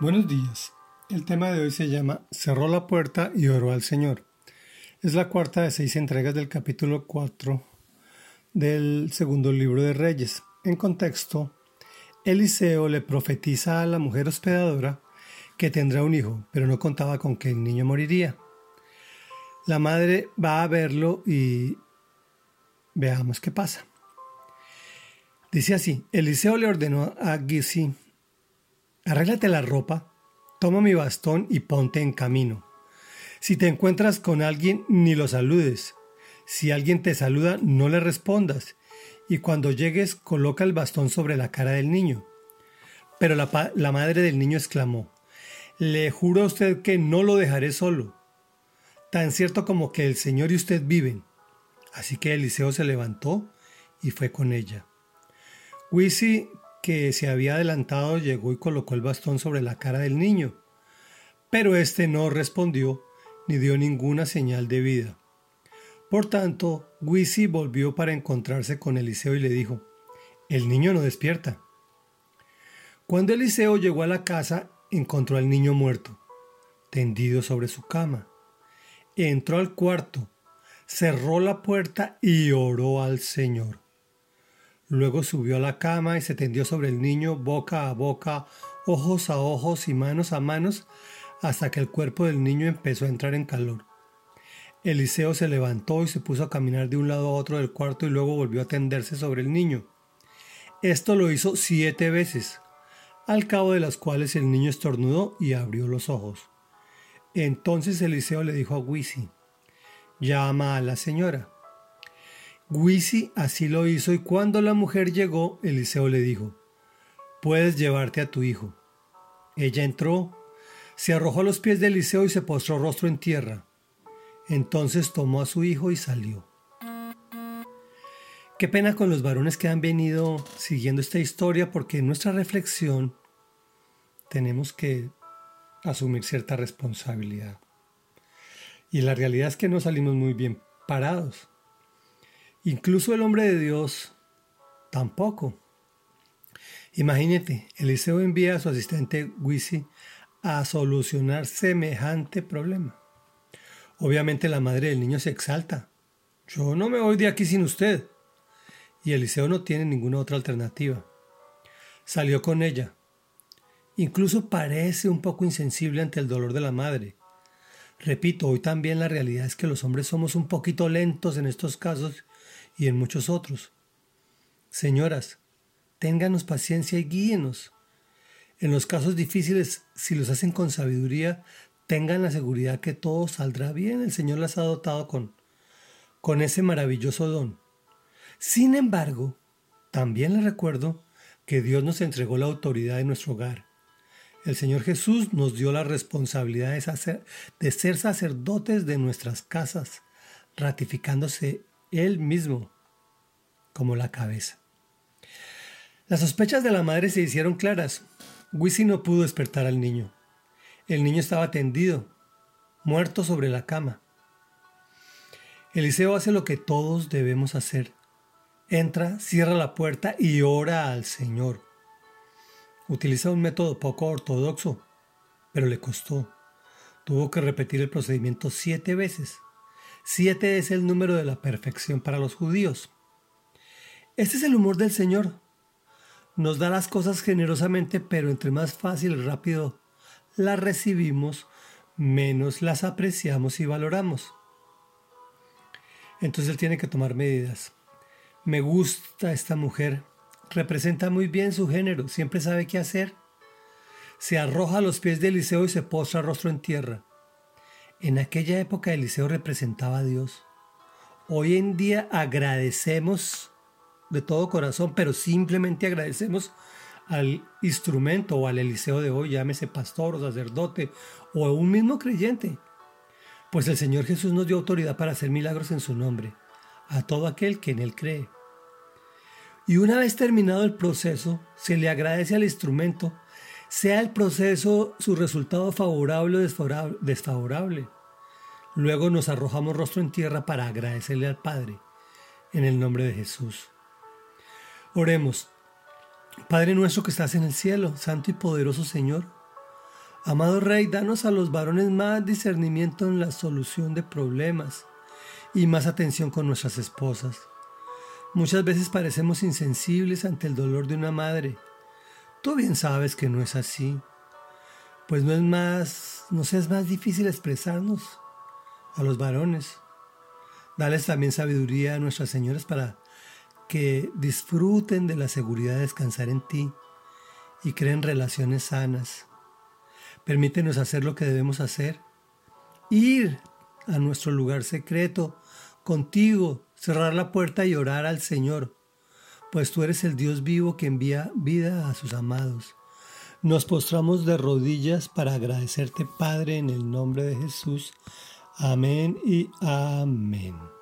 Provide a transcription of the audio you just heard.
Buenos días. El tema de hoy se llama Cerró la puerta y oró al Señor. Es la cuarta de seis entregas del capítulo 4 del segundo libro de Reyes. En contexto, Eliseo le profetiza a la mujer hospedadora que tendrá un hijo, pero no contaba con que el niño moriría. La madre va a verlo y veamos qué pasa. Dice así, Eliseo le ordenó a Gisi, arréglate la ropa, toma mi bastón y ponte en camino. Si te encuentras con alguien, ni lo saludes. Si alguien te saluda, no le respondas. Y cuando llegues, coloca el bastón sobre la cara del niño. Pero la, madre del niño exclamó, Le juro a usted que no lo dejaré solo, tan cierto como que el Señor y usted viven. Así que Eliseo se levantó y fue con ella. Wisi, que se había adelantado, llegó y colocó el bastón sobre la cara del niño, pero éste no respondió ni dio ninguna señal de vida. Por tanto, Wisi volvió para encontrarse con Eliseo y le dijo, El niño no despierta. Cuando Eliseo llegó a la casa, encontró al niño muerto, tendido sobre su cama. Entró al cuarto, cerró la puerta y oró al Señor. Luego subió a la cama y se tendió sobre el niño boca a boca, ojos a ojos y manos a manos, hasta que el cuerpo del niño empezó a entrar en calor. Eliseo se levantó y se puso a caminar de un lado a otro del cuarto y luego volvió a tenderse sobre el niño. Esto lo hizo siete veces, al cabo de las cuales el niño estornudó y abrió los ojos. Entonces Eliseo le dijo a Wisi, llama a la señora. Wisi así lo hizo y cuando la mujer llegó, Eliseo le dijo, puedes llevarte a tu hijo. Ella entró, se arrojó a los pies de Eliseo y se postró rostro en tierra. Entonces tomó a su hijo y salió. Qué pena con los varones que han venido siguiendo esta historia porque en nuestra reflexión tenemos que asumir cierta responsabilidad. Y la realidad es que no salimos muy bien parados. Incluso el hombre de Dios tampoco. Imagínate, Eliseo envía a su asistente Wisi a solucionar semejante problema. Obviamente la madre del niño se exalta. Yo no me voy de aquí sin usted. Y Eliseo no tiene ninguna otra alternativa. Salió con ella. Incluso parece un poco insensible ante el dolor de la madre. Repito, hoy también la realidad es que los hombres somos un poquito lentos en estos casos y en muchos otros. Señoras, ténganos paciencia y guíenos. En los casos difíciles, si los hacen con sabiduría, tengan la seguridad que todo saldrá bien. El Señor las ha dotado con, con ese maravilloso don. Sin embargo, también les recuerdo que Dios nos entregó la autoridad de nuestro hogar. El Señor Jesús nos dio la responsabilidad de, de ser sacerdotes de nuestras casas, ratificándose él mismo como la cabeza. Las sospechas de la madre se hicieron claras. Wisi no pudo despertar al niño. El niño estaba tendido, muerto sobre la cama. Eliseo hace lo que todos debemos hacer. Entra, cierra la puerta y ora al Señor. Utiliza un método poco ortodoxo, pero le costó. Tuvo que repetir el procedimiento siete veces. Siete es el número de la perfección para los judíos. Este es el humor del Señor. Nos da las cosas generosamente, pero entre más fácil y rápido las recibimos, menos las apreciamos y valoramos. Entonces Él tiene que tomar medidas. Me gusta esta mujer. Representa muy bien su género. Siempre sabe qué hacer. Se arroja a los pies de Eliseo y se postra rostro en tierra. En aquella época Eliseo representaba a Dios. Hoy en día agradecemos de todo corazón, pero simplemente agradecemos al instrumento o al Eliseo de hoy, llámese pastor o sacerdote o un mismo creyente. Pues el Señor Jesús nos dio autoridad para hacer milagros en su nombre, a todo aquel que en él cree. Y una vez terminado el proceso, se le agradece al instrumento sea el proceso su resultado favorable o desfavorable. Luego nos arrojamos rostro en tierra para agradecerle al Padre, en el nombre de Jesús. Oremos. Padre nuestro que estás en el cielo, santo y poderoso Señor, Amado Rey, danos a los varones más discernimiento en la solución de problemas y más atención con nuestras esposas. Muchas veces parecemos insensibles ante el dolor de una madre. Tú bien sabes que no es así, pues no es más, nos es más difícil expresarnos a los varones. Dales también sabiduría a nuestras señoras para que disfruten de la seguridad de descansar en ti y creen relaciones sanas. Permítenos hacer lo que debemos hacer, ir a nuestro lugar secreto contigo, cerrar la puerta y orar al Señor, pues tú eres el Dios vivo que envía vida a sus amados. Nos postramos de rodillas para agradecerte, Padre, en el nombre de Jesús. Amén y amén.